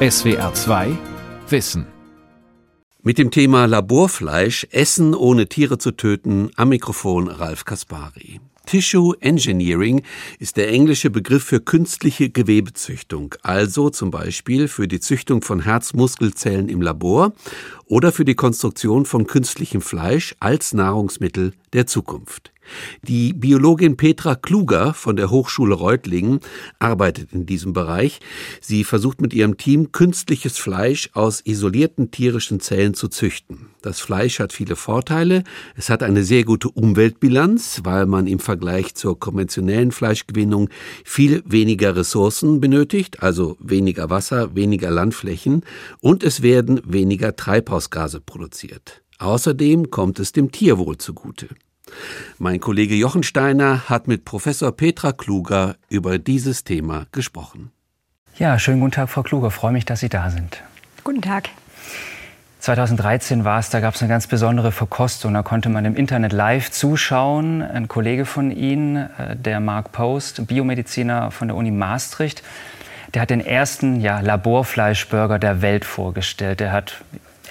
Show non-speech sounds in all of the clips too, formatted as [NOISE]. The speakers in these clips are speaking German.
SWR 2 Wissen. Mit dem Thema Laborfleisch, Essen ohne Tiere zu töten, am Mikrofon Ralf Kaspari. Tissue Engineering ist der englische Begriff für künstliche Gewebezüchtung, also zum Beispiel für die Züchtung von Herzmuskelzellen im Labor oder für die Konstruktion von künstlichem Fleisch als Nahrungsmittel der Zukunft. Die Biologin Petra Kluger von der Hochschule Reutlingen arbeitet in diesem Bereich. Sie versucht mit ihrem Team künstliches Fleisch aus isolierten tierischen Zellen zu züchten. Das Fleisch hat viele Vorteile. Es hat eine sehr gute Umweltbilanz, weil man im Vergleich zur konventionellen Fleischgewinnung viel weniger Ressourcen benötigt, also weniger Wasser, weniger Landflächen und es werden weniger Treibhausgase produziert. Außerdem kommt es dem Tierwohl zugute. Mein Kollege Jochen Steiner hat mit Professor Petra Kluger über dieses Thema gesprochen. Ja, schönen guten Tag, Frau Kluger. Freue mich, dass Sie da sind. Guten Tag. 2013 war es, da gab es eine ganz besondere Verkostung. Da konnte man im Internet live zuschauen. Ein Kollege von Ihnen, äh, der Mark Post, Biomediziner von der Uni Maastricht, der hat den ersten ja, Laborfleischburger der Welt vorgestellt. Der hat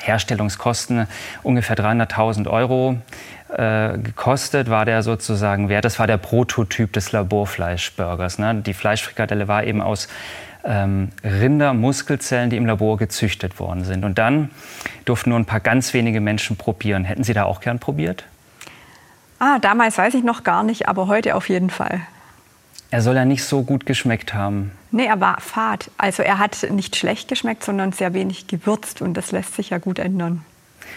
Herstellungskosten ungefähr 300.000 Euro äh, gekostet, war der sozusagen wert. Das war der Prototyp des Laborfleischburgers. Ne? Die Fleischfrikadelle war eben aus ähm, Rindermuskelzellen, die im Labor gezüchtet worden sind. Und dann durften nur ein paar ganz wenige Menschen probieren. Hätten Sie da auch gern probiert? Ah, damals weiß ich noch gar nicht, aber heute auf jeden Fall. Er soll ja nicht so gut geschmeckt haben. Nee, er war fad. Also er hat nicht schlecht geschmeckt, sondern sehr wenig gewürzt und das lässt sich ja gut ändern.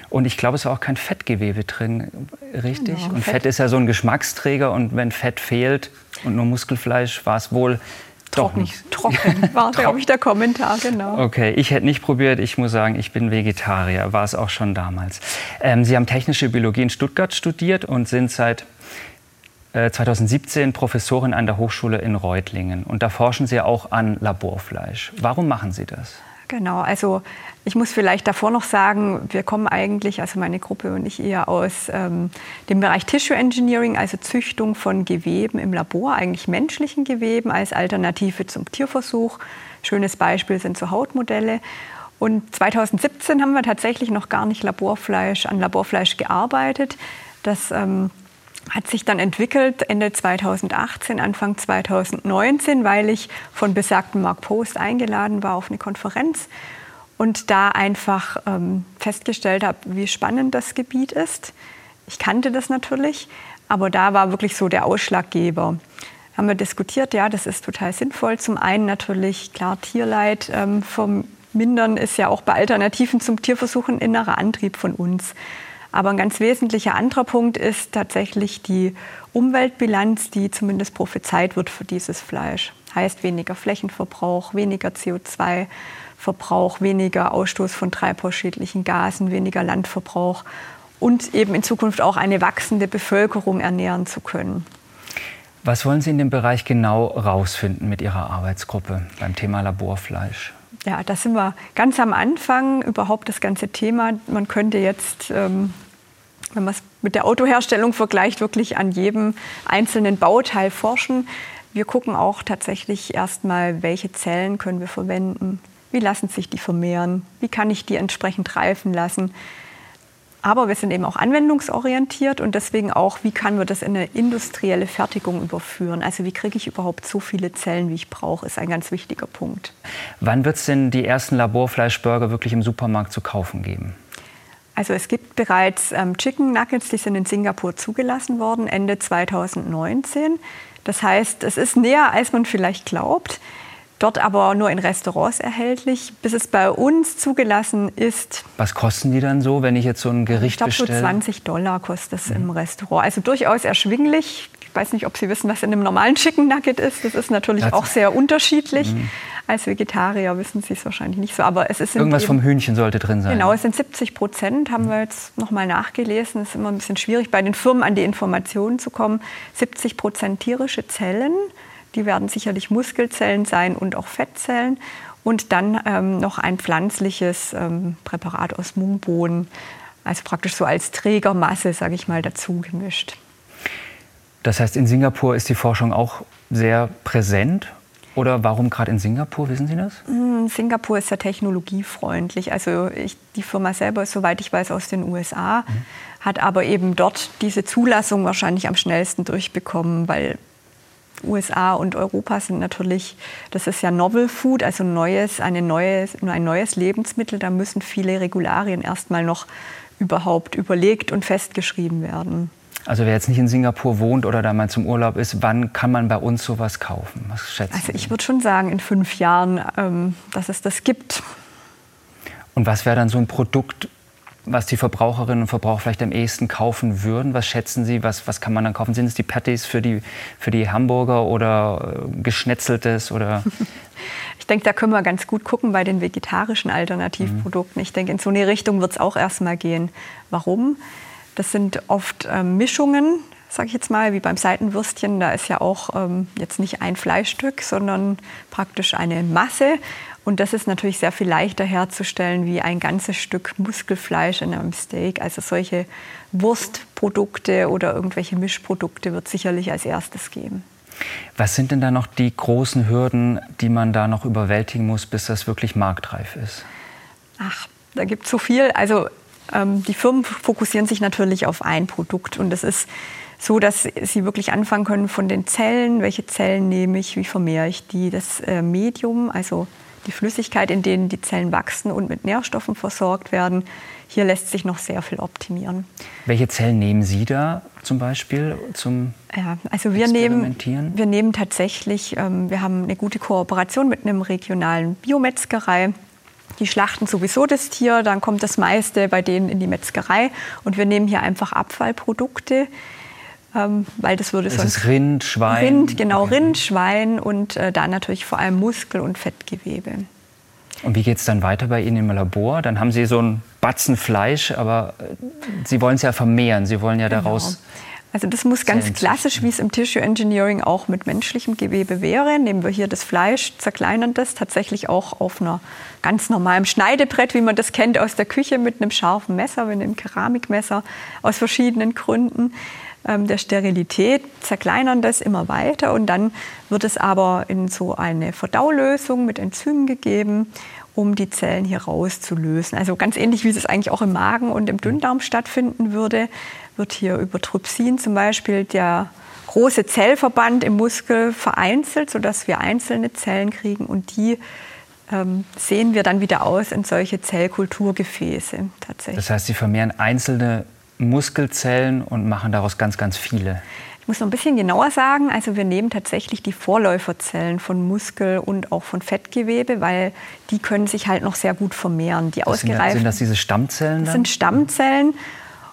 Und ich glaube, es war auch kein Fettgewebe drin, richtig? Genau, und Fett. Fett ist ja so ein Geschmacksträger und wenn Fett fehlt und nur Muskelfleisch, war es wohl Trocken, doch nicht. Trocken [LAUGHS] war, glaube ich, der Kommentar, genau. Okay, ich hätte nicht probiert. Ich muss sagen, ich bin Vegetarier, war es auch schon damals. Ähm, Sie haben technische Biologie in Stuttgart studiert und sind seit 2017 äh, Professorin an der Hochschule in Reutlingen. Und da forschen Sie auch an Laborfleisch. Warum machen Sie das? Genau, also ich muss vielleicht davor noch sagen, wir kommen eigentlich, also meine Gruppe und ich eher aus ähm, dem Bereich Tissue Engineering, also Züchtung von Geweben im Labor, eigentlich menschlichen Geweben als Alternative zum Tierversuch. Schönes Beispiel sind so Hautmodelle. Und 2017 haben wir tatsächlich noch gar nicht Laborfleisch, an Laborfleisch gearbeitet. Das ähm, hat sich dann entwickelt Ende 2018, Anfang 2019, weil ich von besagten Mark Post eingeladen war auf eine Konferenz und da einfach ähm, festgestellt habe, wie spannend das Gebiet ist. Ich kannte das natürlich, aber da war wirklich so der Ausschlaggeber. Haben wir diskutiert, ja, das ist total sinnvoll. Zum einen natürlich, klar, Tierleid ähm, vermindern ist ja auch bei Alternativen zum Tierversuch ein innerer Antrieb von uns. Aber ein ganz wesentlicher anderer Punkt ist tatsächlich die Umweltbilanz, die zumindest prophezeit wird für dieses Fleisch. Heißt weniger Flächenverbrauch, weniger CO2-Verbrauch, weniger Ausstoß von treibhausschädlichen Gasen, weniger Landverbrauch und eben in Zukunft auch eine wachsende Bevölkerung ernähren zu können. Was wollen Sie in dem Bereich genau rausfinden mit Ihrer Arbeitsgruppe beim Thema Laborfleisch? Ja, da sind wir ganz am Anfang, überhaupt das ganze Thema. Man könnte jetzt, ähm, wenn man es mit der Autoherstellung vergleicht, wirklich an jedem einzelnen Bauteil forschen. Wir gucken auch tatsächlich erstmal, welche Zellen können wir verwenden, wie lassen sich die vermehren, wie kann ich die entsprechend reifen lassen. Aber wir sind eben auch anwendungsorientiert und deswegen auch, wie kann man das in eine industrielle Fertigung überführen? Also wie kriege ich überhaupt so viele Zellen, wie ich brauche, ist ein ganz wichtiger Punkt. Wann wird es denn die ersten Laborfleischburger wirklich im Supermarkt zu kaufen geben? Also es gibt bereits ähm, Chicken Nuggets, die sind in Singapur zugelassen worden, Ende 2019. Das heißt, es ist näher, als man vielleicht glaubt dort aber nur in Restaurants erhältlich, bis es bei uns zugelassen ist. Was kosten die dann so, wenn ich jetzt so ein Gericht ich glaub, bestelle? Ich glaube, so 20 Dollar kostet es mhm. im Restaurant. Also durchaus erschwinglich. Ich weiß nicht, ob Sie wissen, was in einem normalen Chicken Nugget ist. Das ist natürlich das auch sehr unterschiedlich. Mhm. Als Vegetarier wissen Sie es wahrscheinlich nicht so, aber es ist irgendwas vom Hühnchen sollte drin sein. Genau, es sind 70 Prozent, haben wir jetzt noch mal nachgelesen. Es ist immer ein bisschen schwierig, bei den Firmen an die Informationen zu kommen. 70 Prozent tierische Zellen, die werden sicherlich Muskelzellen sein und auch Fettzellen. Und dann ähm, noch ein pflanzliches ähm, Präparat aus Mungbohnen, also praktisch so als Trägermasse, sage ich mal, dazu gemischt. Das heißt, in Singapur ist die Forschung auch sehr präsent Oder warum gerade in Singapur, wissen Sie das? Hm, Singapur ist ja technologiefreundlich. Also ich, die Firma selber ist, soweit ich weiß, aus den USA, mhm. hat aber eben dort diese Zulassung wahrscheinlich am schnellsten durchbekommen, weil USA und Europa sind natürlich, das ist ja Novel Food, also neues, eine neues, ein neues Lebensmittel. Da müssen viele Regularien erstmal noch überhaupt überlegt und festgeschrieben werden. Also wer jetzt nicht in Singapur wohnt oder da mal zum Urlaub ist, wann kann man bei uns sowas kaufen? Was schätzen Also ich würde schon sagen, in fünf Jahren, ähm, dass es das gibt. Und was wäre dann so ein Produkt, was die Verbraucherinnen und Verbraucher vielleicht am ehesten kaufen würden? Was schätzen Sie? Was, was kann man dann kaufen? Sind es die Patties für die, für die Hamburger oder äh, geschnetzeltes oder [LAUGHS] Ich denke, da können wir ganz gut gucken bei den vegetarischen Alternativprodukten. Mhm. Ich denke, in so eine Richtung wird es auch erstmal gehen. Warum? Das sind oft ähm, Mischungen, sage ich jetzt mal, wie beim Seitenwürstchen. Da ist ja auch ähm, jetzt nicht ein Fleischstück, sondern praktisch eine Masse. Und das ist natürlich sehr viel leichter herzustellen wie ein ganzes Stück Muskelfleisch in einem Steak. Also solche Wurstprodukte oder irgendwelche Mischprodukte wird sicherlich als erstes geben. Was sind denn da noch die großen Hürden, die man da noch überwältigen muss, bis das wirklich marktreif ist? Ach, da gibt es so viel. Also ähm, die Firmen fokussieren sich natürlich auf ein Produkt und das ist so, dass sie wirklich anfangen können von den Zellen, welche Zellen nehme ich, wie vermehre ich die, das äh, Medium, also die Flüssigkeit, in denen die Zellen wachsen und mit Nährstoffen versorgt werden. Hier lässt sich noch sehr viel optimieren. Welche Zellen nehmen Sie da zum Beispiel zum ja, also wir nehmen, wir nehmen tatsächlich, ähm, wir haben eine gute Kooperation mit einem regionalen Biometzgerei. Die schlachten sowieso das Tier, dann kommt das meiste bei denen in die Metzgerei und wir nehmen hier einfach Abfallprodukte, ähm, weil das würde sonst... Ist Rind, Schwein? Rind, genau. Rind, Schwein und äh, da natürlich vor allem Muskel- und Fettgewebe. Und wie geht es dann weiter bei Ihnen im Labor? Dann haben Sie so ein Batzen Fleisch, aber äh, Sie wollen es ja vermehren, Sie wollen ja genau. daraus... Also das muss ganz klassisch, wie es im Tissue Engineering auch mit menschlichem Gewebe wäre. Nehmen wir hier das Fleisch, zerkleinern das tatsächlich auch auf einer ganz normalen Schneidebrett, wie man das kennt aus der Küche mit einem scharfen Messer, mit einem Keramikmesser, aus verschiedenen Gründen der Sterilität, zerkleinern das immer weiter und dann wird es aber in so eine Verdaulösung mit Enzymen gegeben, um die Zellen hier rauszulösen. Also ganz ähnlich, wie es eigentlich auch im Magen und im Dünndarm stattfinden würde, wird hier über Trypsin zum Beispiel der große Zellverband im Muskel vereinzelt, sodass wir einzelne Zellen kriegen und die ähm, sehen wir dann wieder aus in solche Zellkulturgefäße tatsächlich. Das heißt, Sie vermehren einzelne Muskelzellen und machen daraus ganz, ganz viele. Ich muss noch ein bisschen genauer sagen, also wir nehmen tatsächlich die Vorläuferzellen von Muskel und auch von Fettgewebe, weil die können sich halt noch sehr gut vermehren. Die das ausgereiften, sind, das diese Stammzellen? Dann? Das sind Stammzellen.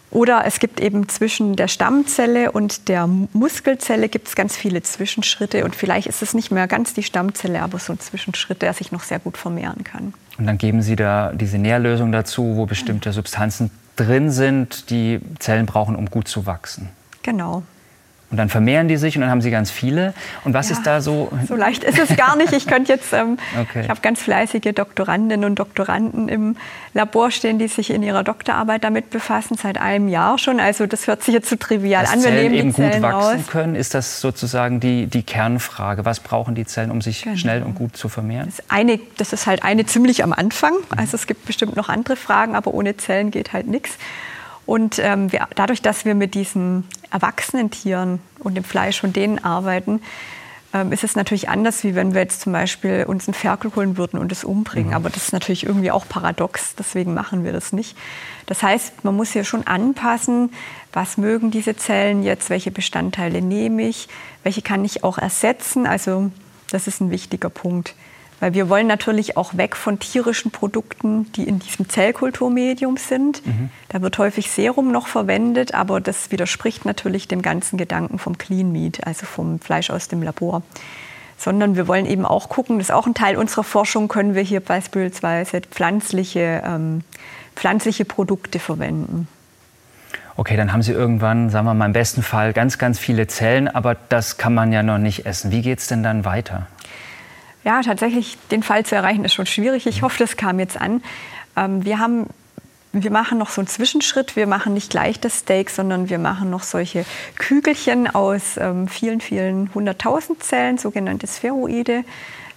Oder es gibt eben zwischen der Stammzelle und der Muskelzelle gibt es ganz viele Zwischenschritte und vielleicht ist es nicht mehr ganz die Stammzelle, aber so ein Zwischenschritt, der sich noch sehr gut vermehren kann. Und dann geben Sie da diese Nährlösung dazu, wo bestimmte Substanzen drin sind, die Zellen brauchen, um gut zu wachsen. Genau. Und dann vermehren die sich und dann haben sie ganz viele. Und was ja, ist da so? So leicht ist es gar nicht. Ich könnte jetzt, ähm, okay. ich habe ganz fleißige Doktorandinnen und Doktoranden im Labor stehen, die sich in ihrer Doktorarbeit damit befassen, seit einem Jahr schon. Also das hört sich jetzt zu so trivial Dass an. Wir Zellen eben Zellen gut wachsen aus. können, ist das sozusagen die, die Kernfrage. Was brauchen die Zellen, um sich genau. schnell und gut zu vermehren? Das ist, eine, das ist halt eine ziemlich am Anfang. Also es gibt bestimmt noch andere Fragen, aber ohne Zellen geht halt nichts. Und ähm, wir, dadurch, dass wir mit diesen erwachsenen Tieren und dem Fleisch von denen arbeiten, ähm, ist es natürlich anders, wie wenn wir jetzt zum Beispiel uns einen Ferkel holen würden und es umbringen. Mhm. Aber das ist natürlich irgendwie auch paradox, deswegen machen wir das nicht. Das heißt, man muss hier schon anpassen, was mögen diese Zellen jetzt, welche Bestandteile nehme ich, welche kann ich auch ersetzen. Also das ist ein wichtiger Punkt. Weil wir wollen natürlich auch weg von tierischen Produkten, die in diesem Zellkulturmedium sind. Mhm. Da wird häufig Serum noch verwendet, aber das widerspricht natürlich dem ganzen Gedanken vom Clean Meat, also vom Fleisch aus dem Labor. Sondern wir wollen eben auch gucken, das ist auch ein Teil unserer Forschung, können wir hier beispielsweise pflanzliche, ähm, pflanzliche Produkte verwenden. Okay, dann haben Sie irgendwann, sagen wir mal im besten Fall, ganz, ganz viele Zellen, aber das kann man ja noch nicht essen. Wie geht es denn dann weiter? Ja, tatsächlich den Fall zu erreichen ist schon schwierig. Ich hoffe, das kam jetzt an. Ähm, wir haben wir machen noch so einen Zwischenschritt. Wir machen nicht gleich das Steak, sondern wir machen noch solche Kügelchen aus ähm, vielen, vielen hunderttausend Zellen, sogenannte Spheroide.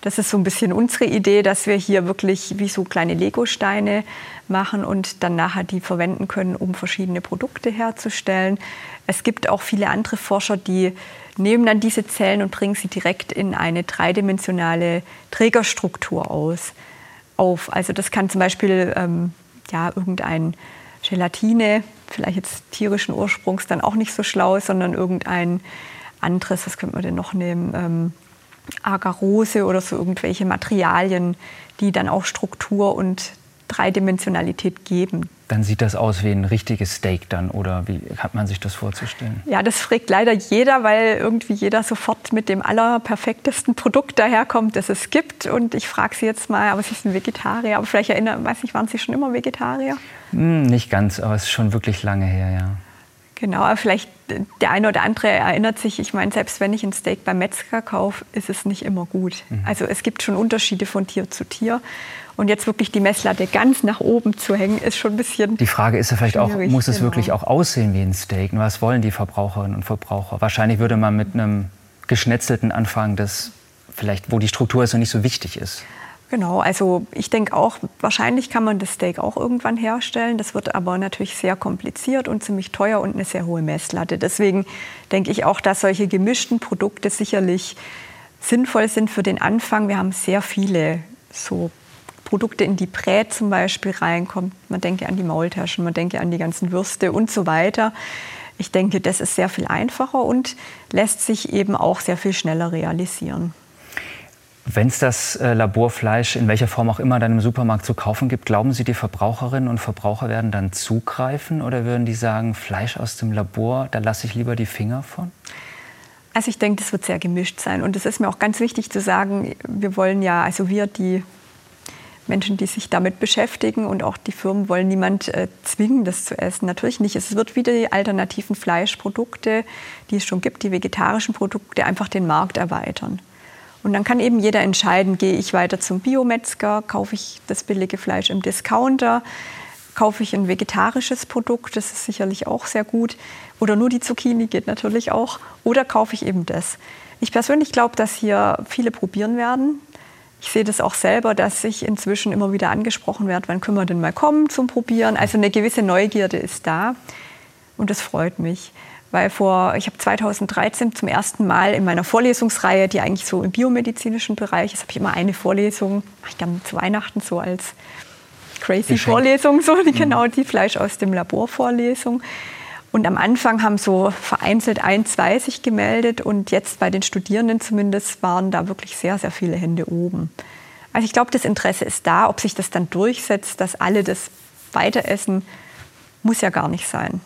Das ist so ein bisschen unsere Idee, dass wir hier wirklich wie so kleine Legosteine machen und dann nachher die verwenden können, um verschiedene Produkte herzustellen. Es gibt auch viele andere Forscher, die nehmen dann diese Zellen und bringen sie direkt in eine dreidimensionale Trägerstruktur aus, auf. Also das kann zum Beispiel ähm, ja, irgendein Gelatine, vielleicht jetzt tierischen Ursprungs, dann auch nicht so schlau, sondern irgendein anderes, was könnte man denn noch nehmen? Ähm, Agarose oder so irgendwelche Materialien, die dann auch Struktur und Dreidimensionalität geben. Dann sieht das aus wie ein richtiges Steak dann oder wie hat man sich das vorzustellen? Ja, das fragt leider jeder, weil irgendwie jeder sofort mit dem allerperfektesten Produkt daherkommt, das es gibt. Und ich frage Sie jetzt mal, aber Sie sind Vegetarier, aber vielleicht erinnern, weiß nicht, waren Sie schon immer Vegetarier? Hm, nicht ganz, aber es ist schon wirklich lange her, ja. Genau, aber vielleicht der eine oder andere erinnert sich, ich meine, selbst wenn ich ein Steak beim Metzger kaufe, ist es nicht immer gut. Mhm. Also es gibt schon Unterschiede von Tier zu Tier. Und jetzt wirklich die Messlatte ganz nach oben zu hängen, ist schon ein bisschen. Die Frage ist ja vielleicht auch, muss es genau. wirklich auch aussehen wie ein Steak? Was wollen die Verbraucherinnen und Verbraucher? Wahrscheinlich würde man mit einem geschnetzelten anfangen, das vielleicht, wo die Struktur so nicht so wichtig ist. Genau, also ich denke auch, wahrscheinlich kann man das Steak auch irgendwann herstellen. Das wird aber natürlich sehr kompliziert und ziemlich teuer und eine sehr hohe Messlatte. Deswegen denke ich auch, dass solche gemischten Produkte sicherlich sinnvoll sind für den Anfang. Wir haben sehr viele so Produkte, in die Brät zum Beispiel reinkommt. Man denke an die Maultaschen, man denke an die ganzen Würste und so weiter. Ich denke, das ist sehr viel einfacher und lässt sich eben auch sehr viel schneller realisieren. Wenn es das äh, Laborfleisch in welcher Form auch immer dann im Supermarkt zu kaufen gibt, glauben Sie, die Verbraucherinnen und Verbraucher werden dann zugreifen oder würden die sagen, Fleisch aus dem Labor, da lasse ich lieber die Finger von? Also ich denke, das wird sehr gemischt sein. Und es ist mir auch ganz wichtig zu sagen, wir wollen ja, also wir, die Menschen, die sich damit beschäftigen und auch die Firmen wollen niemand äh, zwingen, das zu essen. Natürlich nicht. Es wird wieder die alternativen Fleischprodukte, die es schon gibt, die vegetarischen Produkte, einfach den Markt erweitern. Und dann kann eben jeder entscheiden, gehe ich weiter zum Biometzger, kaufe ich das billige Fleisch im Discounter, kaufe ich ein vegetarisches Produkt, das ist sicherlich auch sehr gut, oder nur die Zucchini geht natürlich auch, oder kaufe ich eben das. Ich persönlich glaube, dass hier viele probieren werden. Ich sehe das auch selber, dass ich inzwischen immer wieder angesprochen werde, wann können wir denn mal kommen zum Probieren. Also eine gewisse Neugierde ist da und das freut mich weil vor, ich habe 2013 zum ersten Mal in meiner Vorlesungsreihe, die eigentlich so im biomedizinischen Bereich ist, habe ich immer eine Vorlesung, mache ich dann zu Weihnachten so als crazy Geschenk. Vorlesung, so die, mhm. genau die Fleisch aus dem Labor Vorlesung. Und am Anfang haben so vereinzelt ein, zwei sich gemeldet und jetzt bei den Studierenden zumindest waren da wirklich sehr, sehr viele Hände oben. Also ich glaube, das Interesse ist da. Ob sich das dann durchsetzt, dass alle das weiter essen, muss ja gar nicht sein.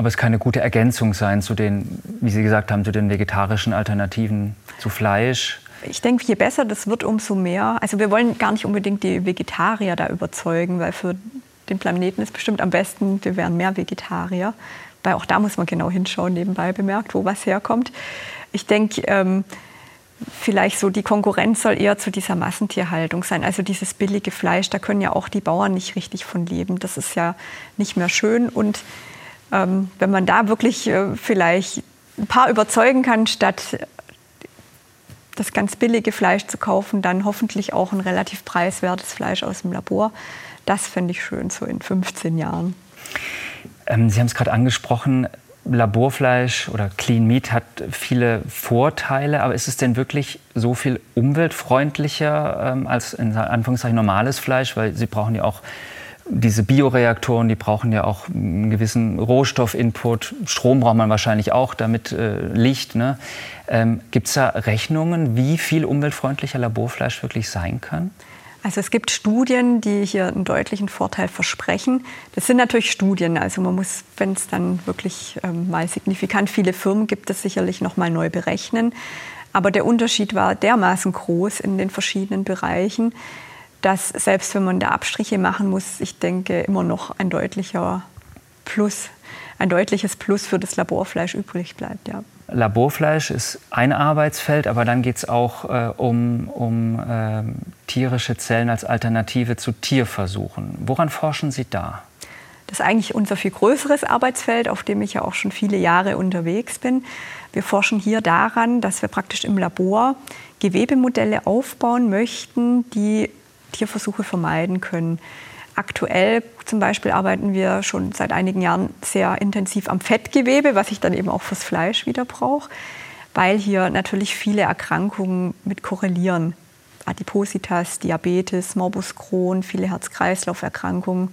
Aber es kann eine gute Ergänzung sein zu den, wie Sie gesagt haben, zu den vegetarischen Alternativen zu Fleisch. Ich denke, je besser das wird, umso mehr. Also wir wollen gar nicht unbedingt die Vegetarier da überzeugen, weil für den Planeten ist bestimmt am besten, wir wären mehr Vegetarier. Weil auch da muss man genau hinschauen, nebenbei bemerkt, wo was herkommt. Ich denke, ähm, vielleicht so die Konkurrenz soll eher zu dieser Massentierhaltung sein. Also dieses billige Fleisch, da können ja auch die Bauern nicht richtig von leben. Das ist ja nicht mehr schön. Und ähm, wenn man da wirklich äh, vielleicht ein paar überzeugen kann, statt das ganz billige Fleisch zu kaufen, dann hoffentlich auch ein relativ preiswertes Fleisch aus dem Labor. Das fände ich schön, so in 15 Jahren. Ähm, Sie haben es gerade angesprochen, Laborfleisch oder Clean Meat hat viele Vorteile, aber ist es denn wirklich so viel umweltfreundlicher ähm, als in Anführungszeichen normales Fleisch? Weil Sie brauchen ja auch diese Bioreaktoren, die brauchen ja auch einen gewissen Rohstoffinput. Strom braucht man wahrscheinlich auch, damit äh, Licht. Ne? Ähm, Gibt es da Rechnungen, wie viel umweltfreundlicher Laborfleisch wirklich sein kann? Also es gibt Studien, die hier einen deutlichen Vorteil versprechen. Das sind natürlich Studien. Also man muss, wenn es dann wirklich ähm, mal signifikant viele Firmen gibt, das sicherlich noch mal neu berechnen. Aber der Unterschied war dermaßen groß in den verschiedenen Bereichen, dass selbst wenn man da Abstriche machen muss, ich denke, immer noch ein deutlicher Plus, ein deutliches Plus für das Laborfleisch übrig bleibt. Ja. Laborfleisch ist ein Arbeitsfeld, aber dann geht es auch äh, um, um äh, tierische Zellen als Alternative zu Tierversuchen. Woran forschen Sie da? Das ist eigentlich unser viel größeres Arbeitsfeld, auf dem ich ja auch schon viele Jahre unterwegs bin. Wir forschen hier daran, dass wir praktisch im Labor Gewebemodelle aufbauen möchten, die Tierversuche vermeiden können. Aktuell zum Beispiel arbeiten wir schon seit einigen Jahren sehr intensiv am Fettgewebe, was ich dann eben auch fürs Fleisch wieder brauche, weil hier natürlich viele Erkrankungen mit korrelieren. Adipositas, Diabetes, Morbus Crohn, viele Herz-Kreislauf-Erkrankungen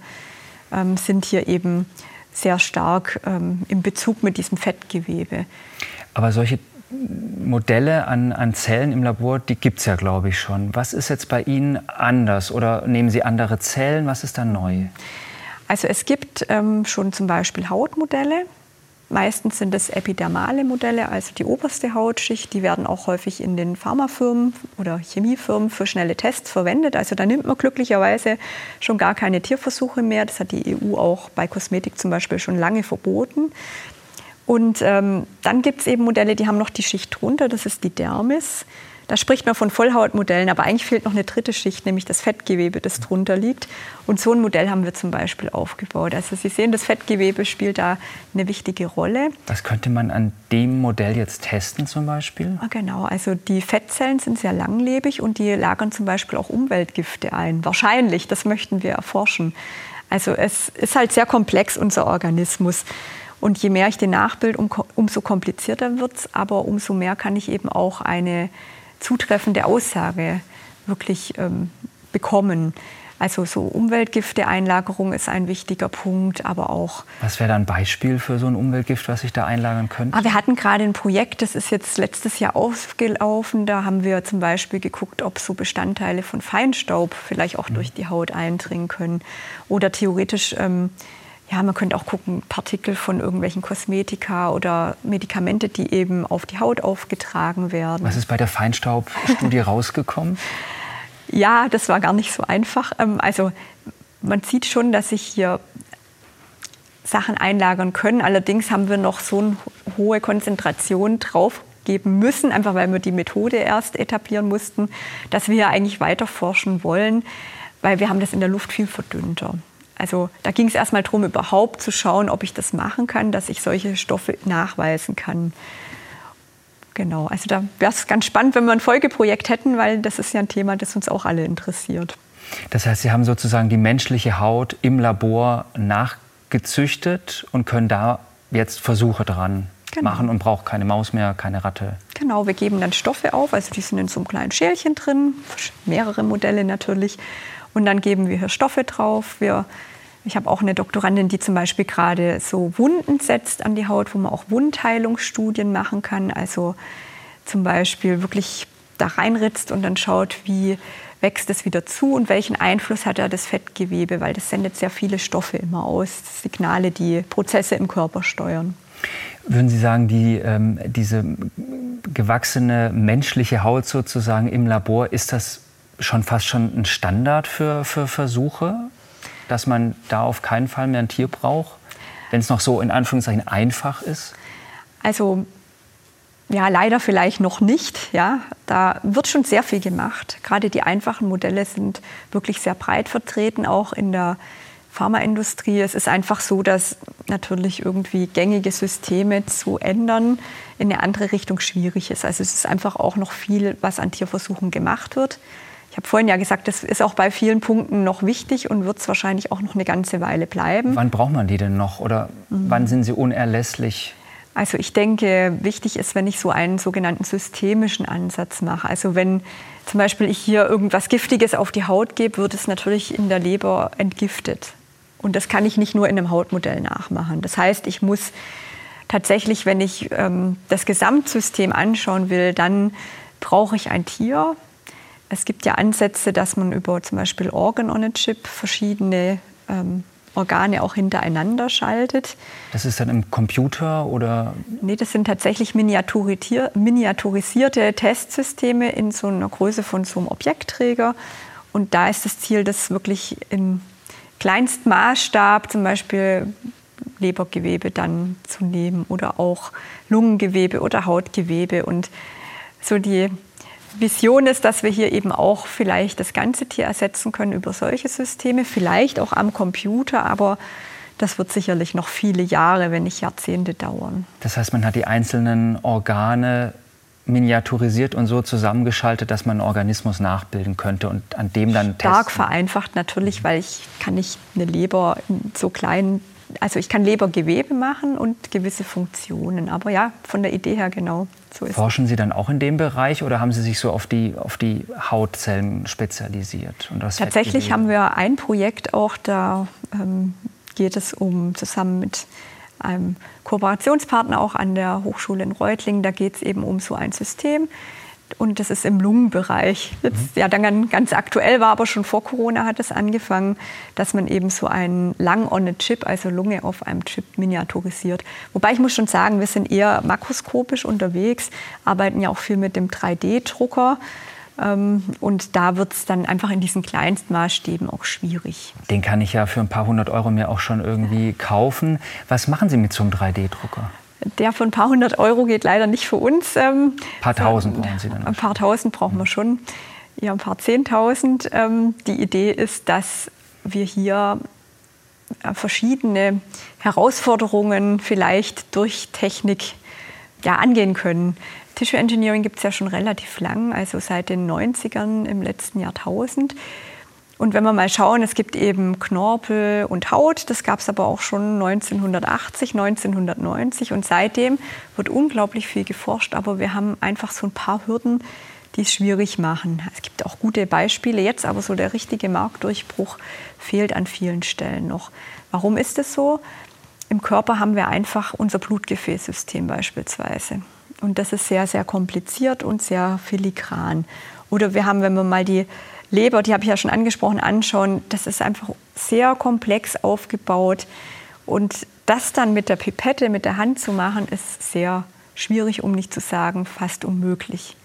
ähm, sind hier eben sehr stark ähm, im Bezug mit diesem Fettgewebe. Aber solche Modelle an, an Zellen im Labor, die gibt es ja, glaube ich, schon. Was ist jetzt bei Ihnen anders? Oder nehmen Sie andere Zellen? Was ist da neu? Also es gibt ähm, schon zum Beispiel Hautmodelle. Meistens sind es epidermale Modelle, also die oberste Hautschicht. Die werden auch häufig in den Pharmafirmen oder Chemiefirmen für schnelle Tests verwendet. Also da nimmt man glücklicherweise schon gar keine Tierversuche mehr. Das hat die EU auch bei Kosmetik zum Beispiel schon lange verboten. Und ähm, dann gibt es eben Modelle, die haben noch die Schicht drunter, das ist die Dermis. Da spricht man von Vollhautmodellen, aber eigentlich fehlt noch eine dritte Schicht, nämlich das Fettgewebe, das drunter liegt. Und so ein Modell haben wir zum Beispiel aufgebaut. Also Sie sehen, das Fettgewebe spielt da eine wichtige Rolle. Was könnte man an dem Modell jetzt testen zum Beispiel? Ah, genau, also die Fettzellen sind sehr langlebig und die lagern zum Beispiel auch Umweltgifte ein. Wahrscheinlich, das möchten wir erforschen. Also es ist halt sehr komplex, unser Organismus. Und je mehr ich den nachbild, um, umso komplizierter wird es, aber umso mehr kann ich eben auch eine zutreffende Aussage wirklich ähm, bekommen. Also so Umweltgifte-Einlagerung ist ein wichtiger Punkt, aber auch. Was wäre da ein Beispiel für so ein Umweltgift, was ich da einlagern könnte? Ah, wir hatten gerade ein Projekt, das ist jetzt letztes Jahr aufgelaufen. Da haben wir zum Beispiel geguckt, ob so Bestandteile von Feinstaub vielleicht auch mhm. durch die Haut eindringen können. Oder theoretisch ähm, ja, man könnte auch gucken, Partikel von irgendwelchen Kosmetika oder Medikamente, die eben auf die Haut aufgetragen werden. Was ist bei der Feinstaubstudie [LAUGHS] rausgekommen? Ja, das war gar nicht so einfach. Ähm, also man sieht schon, dass sich hier Sachen einlagern können. Allerdings haben wir noch so eine hohe Konzentration drauf geben müssen, einfach weil wir die Methode erst etablieren mussten, dass wir eigentlich weiter forschen wollen, weil wir haben das in der Luft viel verdünnter. Also da ging es erstmal darum, überhaupt zu schauen, ob ich das machen kann, dass ich solche Stoffe nachweisen kann. Genau, also da wäre es ganz spannend, wenn wir ein Folgeprojekt hätten, weil das ist ja ein Thema, das uns auch alle interessiert. Das heißt, Sie haben sozusagen die menschliche Haut im Labor nachgezüchtet und können da jetzt Versuche dran genau. machen und braucht keine Maus mehr, keine Ratte. Genau, wir geben dann Stoffe auf, also die sind in so einem kleinen Schälchen drin, mehrere Modelle natürlich. Und dann geben wir hier Stoffe drauf. Wir, ich habe auch eine Doktorandin, die zum Beispiel gerade so Wunden setzt an die Haut, wo man auch Wundheilungsstudien machen kann. Also zum Beispiel wirklich da reinritzt und dann schaut, wie wächst es wieder zu und welchen Einfluss hat da das Fettgewebe, weil das sendet sehr viele Stoffe immer aus, Signale, die Prozesse im Körper steuern. Würden Sie sagen, die, ähm, diese gewachsene menschliche Haut sozusagen im Labor, ist das schon fast schon ein Standard für, für Versuche, dass man da auf keinen Fall mehr ein Tier braucht, wenn es noch so in Anführungszeichen einfach ist? Also ja, leider vielleicht noch nicht. Ja, da wird schon sehr viel gemacht. Gerade die einfachen Modelle sind wirklich sehr breit vertreten, auch in der Pharmaindustrie. Es ist einfach so, dass natürlich irgendwie gängige Systeme zu ändern in eine andere Richtung schwierig ist. Also es ist einfach auch noch viel, was an Tierversuchen gemacht wird habe vorhin ja gesagt, das ist auch bei vielen Punkten noch wichtig und wird es wahrscheinlich auch noch eine ganze Weile bleiben. Wann braucht man die denn noch oder mhm. wann sind sie unerlässlich? Also ich denke, wichtig ist, wenn ich so einen sogenannten systemischen Ansatz mache. Also wenn zum Beispiel ich hier irgendwas Giftiges auf die Haut gebe, wird es natürlich in der Leber entgiftet. Und das kann ich nicht nur in einem Hautmodell nachmachen. Das heißt, ich muss tatsächlich, wenn ich ähm, das Gesamtsystem anschauen will, dann brauche ich ein Tier, es gibt ja Ansätze, dass man über zum Beispiel Organ on a Chip verschiedene ähm, Organe auch hintereinander schaltet. Das ist dann im Computer oder? Nee, das sind tatsächlich miniaturisierte Testsysteme in so einer Größe von so einem Objektträger. Und da ist das Ziel, das wirklich in Kleinstmaßstab, zum Beispiel Lebergewebe dann zu nehmen oder auch Lungengewebe oder Hautgewebe. Und so die Vision ist, dass wir hier eben auch vielleicht das ganze Tier ersetzen können über solche Systeme, vielleicht auch am Computer, aber das wird sicherlich noch viele Jahre, wenn nicht Jahrzehnte dauern. Das heißt, man hat die einzelnen Organe miniaturisiert und so zusammengeschaltet, dass man einen Organismus nachbilden könnte und an dem dann Stark testen. vereinfacht natürlich, weil ich kann nicht eine Leber in so kleinen, also ich kann Lebergewebe machen und gewisse Funktionen, aber ja, von der Idee her genau. So Forschen Sie dann auch in dem Bereich oder haben Sie sich so auf die, auf die Hautzellen spezialisiert? Tatsächlich haben wir ein Projekt auch, da ähm, geht es um zusammen mit einem Kooperationspartner auch an der Hochschule in Reutlingen. Da geht es eben um so ein System. Und das ist im Lungenbereich. Jetzt, mhm. ja, dann ganz aktuell war, aber schon vor Corona hat es angefangen, dass man eben so einen Lung on a Chip, also Lunge auf einem Chip miniaturisiert. Wobei ich muss schon sagen, wir sind eher makroskopisch unterwegs, arbeiten ja auch viel mit dem 3D-Drucker. Ähm, und da wird es dann einfach in diesen Kleinstmaßstäben auch schwierig. Den kann ich ja für ein paar hundert Euro mir auch schon irgendwie kaufen. Was machen Sie mit so einem 3D-Drucker? Der von ein paar hundert Euro geht leider nicht für uns. Ähm, ein paar tausend brauchen Sie dann? Ein paar tausend brauchen wir schon. Ja, ein paar zehntausend. Ähm, die Idee ist, dass wir hier äh, verschiedene Herausforderungen vielleicht durch Technik ja, angehen können. Tissue Engineering gibt es ja schon relativ lang, also seit den 90ern im letzten Jahrtausend. Und wenn wir mal schauen, es gibt eben Knorpel und Haut, das gab es aber auch schon 1980, 1990 und seitdem wird unglaublich viel geforscht, aber wir haben einfach so ein paar Hürden, die es schwierig machen. Es gibt auch gute Beispiele jetzt, aber so der richtige Marktdurchbruch fehlt an vielen Stellen noch. Warum ist es so? Im Körper haben wir einfach unser Blutgefäßsystem beispielsweise. Und das ist sehr, sehr kompliziert und sehr filigran. Oder wir haben, wenn wir mal die Leber, die habe ich ja schon angesprochen, anschauen, das ist einfach sehr komplex aufgebaut. Und das dann mit der Pipette, mit der Hand zu machen, ist sehr schwierig, um nicht zu sagen, fast unmöglich.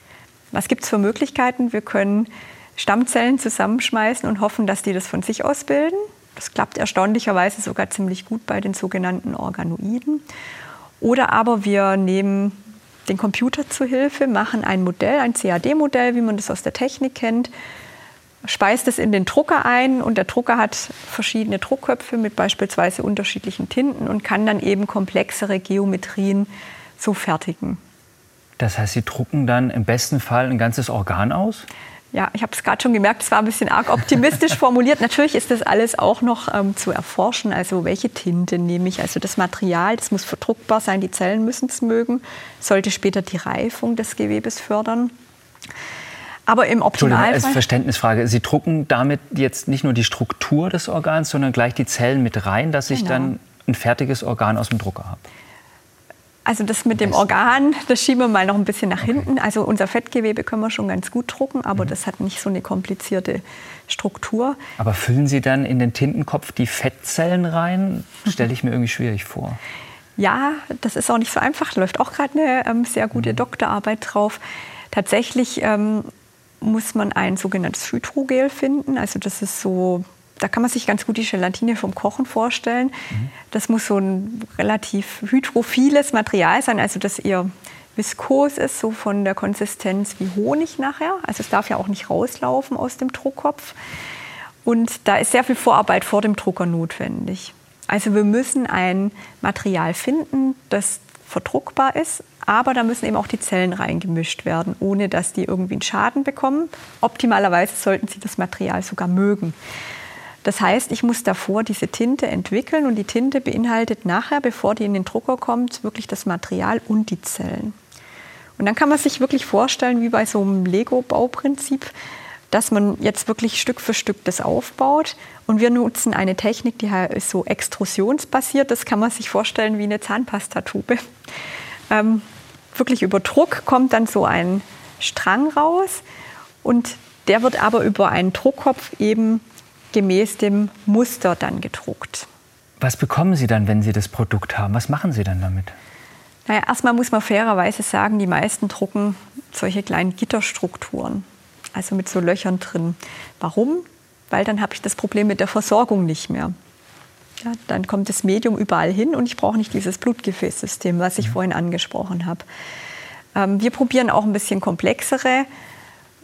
Was gibt es für Möglichkeiten? Wir können Stammzellen zusammenschmeißen und hoffen, dass die das von sich aus bilden. Das klappt erstaunlicherweise sogar ziemlich gut bei den sogenannten Organoiden. Oder aber wir nehmen den Computer zu Hilfe, machen ein Modell, ein CAD-Modell, wie man das aus der Technik kennt, speist es in den Drucker ein und der Drucker hat verschiedene Druckköpfe mit beispielsweise unterschiedlichen Tinten und kann dann eben komplexere Geometrien so fertigen. Das heißt, Sie drucken dann im besten Fall ein ganzes Organ aus? Ja, ich habe es gerade schon gemerkt, es war ein bisschen arg optimistisch [LAUGHS] formuliert. Natürlich ist das alles auch noch ähm, zu erforschen. Also welche Tinte nehme ich? Also das Material, das muss verdruckbar sein, die Zellen müssen es mögen, sollte später die Reifung des Gewebes fördern. Aber im Optimalfall... Als Verständnisfrage, Sie drucken damit jetzt nicht nur die Struktur des Organs, sondern gleich die Zellen mit rein, dass ich genau. dann ein fertiges Organ aus dem Drucker habe. Also das mit dem Organ, das schieben wir mal noch ein bisschen nach okay. hinten. Also unser Fettgewebe können wir schon ganz gut drucken, aber mhm. das hat nicht so eine komplizierte Struktur. Aber füllen Sie dann in den Tintenkopf die Fettzellen rein? [LAUGHS] Stelle ich mir irgendwie schwierig vor. Ja, das ist auch nicht so einfach. Läuft auch gerade eine ähm, sehr gute mhm. Doktorarbeit drauf. Tatsächlich ähm, muss man ein sogenanntes Hydrogel finden. Also das ist so da kann man sich ganz gut die Gelatine vom Kochen vorstellen. Mhm. Das muss so ein relativ hydrophiles Material sein, also das eher viskos ist, so von der Konsistenz wie Honig nachher. Also es darf ja auch nicht rauslaufen aus dem Druckkopf. Und da ist sehr viel Vorarbeit vor dem Drucker notwendig. Also wir müssen ein Material finden, das verdruckbar ist, aber da müssen eben auch die Zellen reingemischt werden, ohne dass die irgendwie einen Schaden bekommen. Optimalerweise sollten sie das Material sogar mögen. Das heißt, ich muss davor diese Tinte entwickeln und die Tinte beinhaltet nachher, bevor die in den Drucker kommt, wirklich das Material und die Zellen. Und dann kann man sich wirklich vorstellen, wie bei so einem Lego-Bauprinzip, dass man jetzt wirklich Stück für Stück das aufbaut. Und wir nutzen eine Technik, die ist so extrusionsbasiert. Das kann man sich vorstellen wie eine Zahnpastatube. Ähm, wirklich über Druck kommt dann so ein Strang raus und der wird aber über einen Druckkopf eben gemäß dem Muster dann gedruckt. Was bekommen Sie dann, wenn Sie das Produkt haben? Was machen Sie dann damit? Naja, erstmal muss man fairerweise sagen, die meisten drucken solche kleinen Gitterstrukturen, also mit so Löchern drin. Warum? Weil dann habe ich das Problem mit der Versorgung nicht mehr. Ja, dann kommt das Medium überall hin und ich brauche nicht dieses Blutgefäßsystem, was ich mhm. vorhin angesprochen habe. Ähm, wir probieren auch ein bisschen komplexere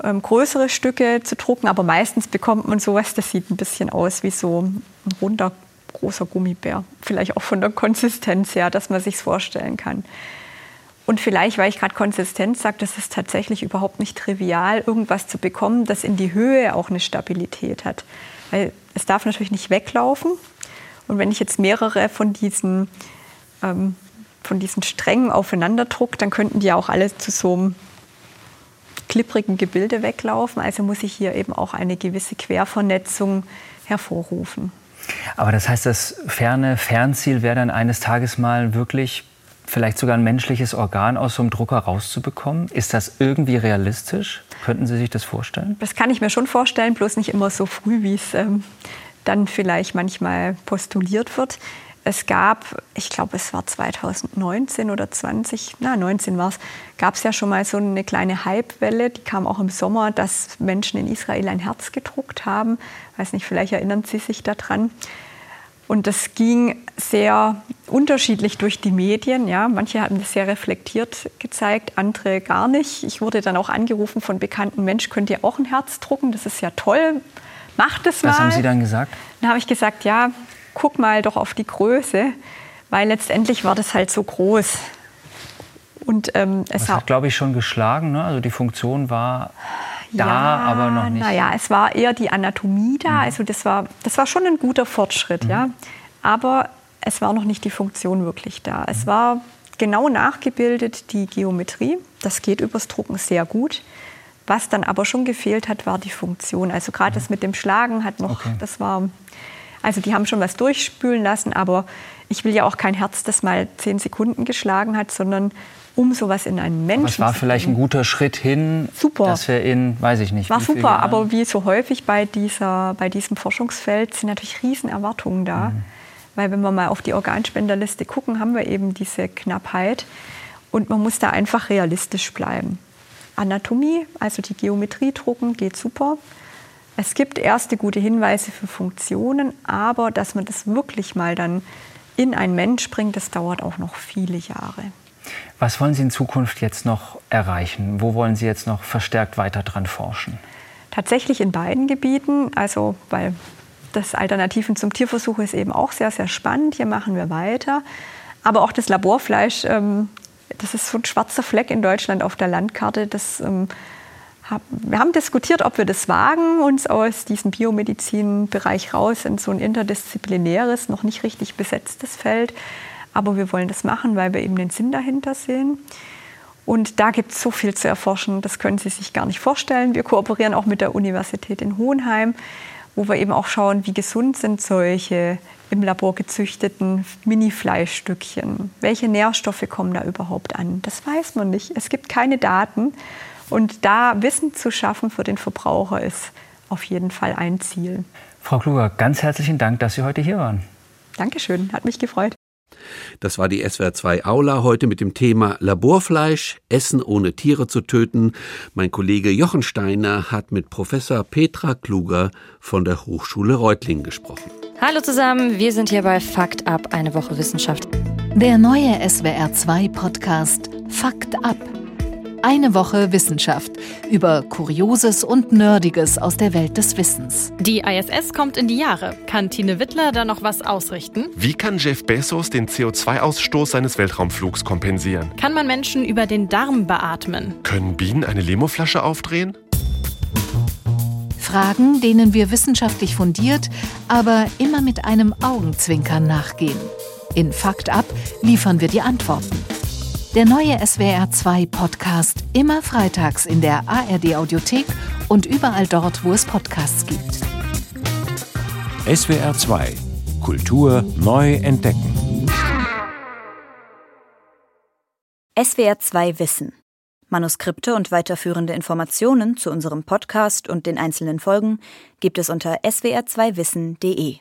ähm, größere Stücke zu drucken, aber meistens bekommt man sowas, das sieht ein bisschen aus wie so ein runder großer Gummibär. Vielleicht auch von der Konsistenz her, dass man sich vorstellen kann. Und vielleicht, weil ich gerade Konsistenz sage, das ist tatsächlich überhaupt nicht trivial, irgendwas zu bekommen, das in die Höhe auch eine Stabilität hat. Weil es darf natürlich nicht weglaufen. Und wenn ich jetzt mehrere von diesen, ähm, von diesen Strängen aufeinander drucke, dann könnten die auch alle zu so einem klipprigen Gebilde weglaufen. Also muss ich hier eben auch eine gewisse Quervernetzung hervorrufen. Aber das heißt, das ferne Fernziel wäre dann eines Tages mal wirklich vielleicht sogar ein menschliches Organ aus so einem Drucker rauszubekommen? Ist das irgendwie realistisch? Könnten Sie sich das vorstellen? Das kann ich mir schon vorstellen, bloß nicht immer so früh, wie es ähm, dann vielleicht manchmal postuliert wird. Es gab, ich glaube, es war 2019 oder 20, na 19 war es, gab es ja schon mal so eine kleine Hypewelle, die kam auch im Sommer, dass Menschen in Israel ein Herz gedruckt haben. Weiß nicht, vielleicht erinnern Sie sich daran. Und das ging sehr unterschiedlich durch die Medien. Ja. Manche hatten das sehr reflektiert gezeigt, andere gar nicht. Ich wurde dann auch angerufen von bekannten Menschen, könnt ihr auch ein Herz drucken? Das ist ja toll, macht es mal. Was haben Sie dann gesagt? Dann habe ich gesagt, ja, guck mal doch auf die Größe, weil letztendlich war das halt so groß. Und ähm, es das hat, glaube ich, schon geschlagen. Ne? Also die Funktion war da, ja, aber noch nicht. Naja, es war eher die Anatomie da. Mhm. Also das war, das war schon ein guter Fortschritt, mhm. ja. Aber es war noch nicht die Funktion wirklich da. Es war genau nachgebildet die Geometrie. Das geht übers Drucken sehr gut. Was dann aber schon gefehlt hat, war die Funktion. Also gerade das mhm. mit dem Schlagen hat noch, okay. das war, also die haben schon was durchspülen lassen, aber ich will ja auch kein Herz, das mal zehn Sekunden geschlagen hat, sondern um sowas in einen Menschen zu Das war vielleicht ein guter Schritt hin, super. dass wir in, weiß ich nicht. War super, Jahren. aber wie so häufig bei, dieser, bei diesem Forschungsfeld sind natürlich Riesenerwartungen da. Mhm. Weil wenn wir mal auf die Organspenderliste gucken, haben wir eben diese Knappheit. Und man muss da einfach realistisch bleiben. Anatomie, also die Geometrie drucken, geht super. Es gibt erste gute Hinweise für Funktionen, aber dass man das wirklich mal dann in einen Mensch bringt, das dauert auch noch viele Jahre. Was wollen Sie in Zukunft jetzt noch erreichen? Wo wollen Sie jetzt noch verstärkt weiter dran forschen? Tatsächlich in beiden Gebieten, also weil das Alternativen zum Tierversuch ist eben auch sehr, sehr spannend. Hier machen wir weiter. Aber auch das Laborfleisch, ähm, das ist so ein schwarzer Fleck in Deutschland auf der Landkarte. Das, ähm, wir haben diskutiert, ob wir das wagen, uns aus diesem Biomedizinbereich raus in so ein interdisziplinäres, noch nicht richtig besetztes Feld aber wir wollen das machen, weil wir eben den Sinn dahinter sehen. Und da gibt es so viel zu erforschen, das können Sie sich gar nicht vorstellen. Wir kooperieren auch mit der Universität in Hohenheim, wo wir eben auch schauen, wie gesund sind solche im Labor gezüchteten Mini-Fleischstückchen. Welche Nährstoffe kommen da überhaupt an? Das weiß man nicht. Es gibt keine Daten. Und da Wissen zu schaffen für den Verbraucher ist auf jeden Fall ein Ziel. Frau Kluger, ganz herzlichen Dank, dass Sie heute hier waren. Dankeschön, hat mich gefreut. Das war die SWR 2 Aula heute mit dem Thema Laborfleisch, Essen ohne Tiere zu töten. Mein Kollege Jochen Steiner hat mit Professor Petra Kluger von der Hochschule Reutlingen gesprochen. Hallo zusammen, wir sind hier bei Fakt ab, eine Woche Wissenschaft. Der neue SWR 2 Podcast Fakt ab eine Woche Wissenschaft über Kurioses und Nerdiges aus der Welt des Wissens. Die ISS kommt in die Jahre. Kann Tine Wittler da noch was ausrichten? Wie kann Jeff Bezos den CO2-Ausstoß seines Weltraumflugs kompensieren? Kann man Menschen über den Darm beatmen? Können Bienen eine Limoflasche aufdrehen? Fragen, denen wir wissenschaftlich fundiert, aber immer mit einem Augenzwinkern nachgehen. In Fakt ab liefern wir die Antworten. Der neue SWR2 Podcast immer freitags in der ARD Audiothek und überall dort, wo es Podcasts gibt. SWR2 Kultur neu entdecken. SWR2 Wissen. Manuskripte und weiterführende Informationen zu unserem Podcast und den einzelnen Folgen gibt es unter swr2wissen.de.